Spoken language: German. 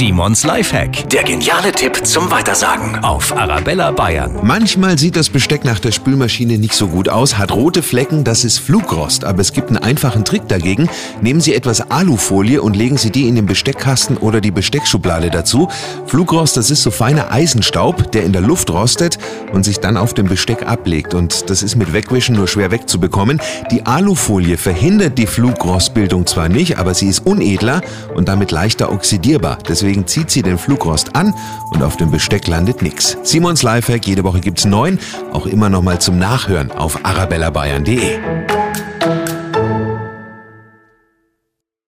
Simons Lifehack. Der geniale Tipp zum Weitersagen auf Arabella Bayern. Manchmal sieht das Besteck nach der Spülmaschine nicht so gut aus, hat rote Flecken, das ist Flugrost. Aber es gibt einen einfachen Trick dagegen. Nehmen Sie etwas Alufolie und legen Sie die in den Besteckkasten oder die Besteckschublade dazu. Flugrost, das ist so feiner Eisenstaub, der in der Luft rostet und sich dann auf dem Besteck ablegt. Und das ist mit Wegwischen nur schwer wegzubekommen. Die Alufolie verhindert die Flugrostbildung zwar nicht, aber sie ist unedler und damit leichter oxidierbar. Deswegen zieht sie den Flugrost an und auf dem Besteck landet nichts. Simons Lifehack, jede Woche gibt's neun, auch immer noch mal zum Nachhören auf arabellabayern.de.